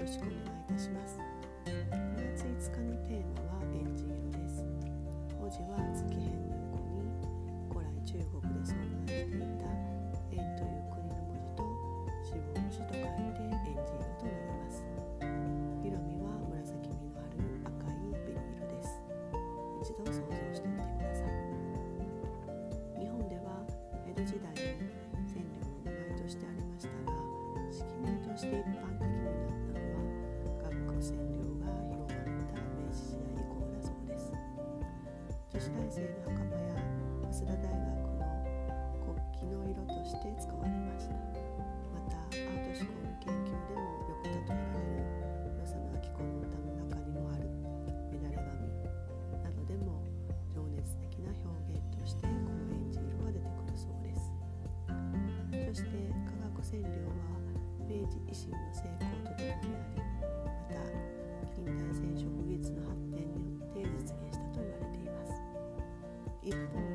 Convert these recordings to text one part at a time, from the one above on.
よろしくお願いいたします。2月5日のテーマはエンジ色です。文字は月変の横に古来中国で存在していた円という国の文字と死亡の死と書いてエンジ色となります。色味は紫みのある赤い紅色です。一度想像してみてください。日本では江戸時代に女大生の袴や早稲田大学の国旗の色として使われましたまたアート思考の研究でもよく例えられる与謝野明子の歌の中にもある「メダレ紙」などでも情熱的な表現としてこのエンジ色が出てくるそうですそして化学染料は明治維新の成功とともにありまた近代染色技術の発 it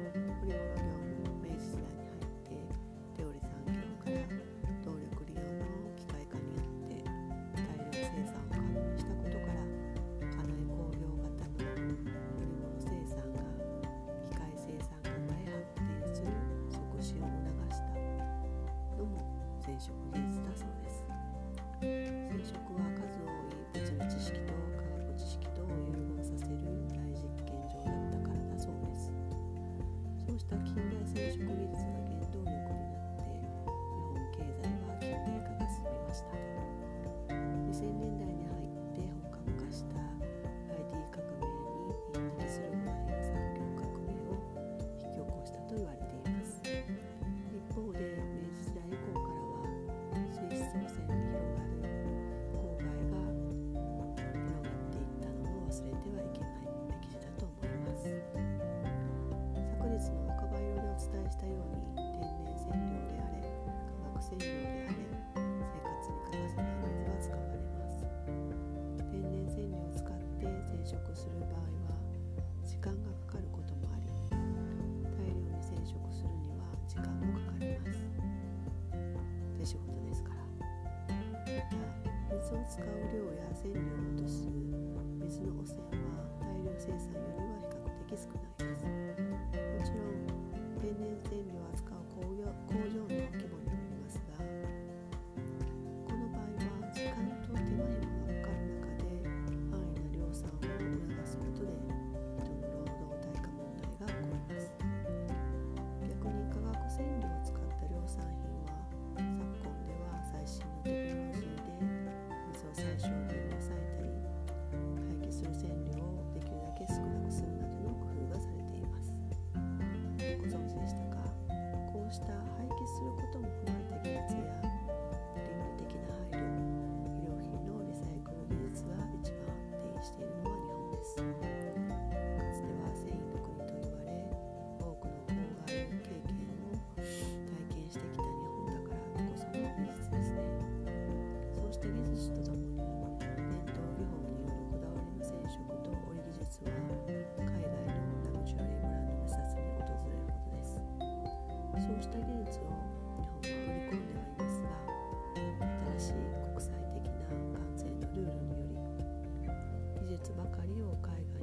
使う量や線量そうした技術を日本は売り込んではいますが新しい国際的な関税のルールにより技術ばかりを海外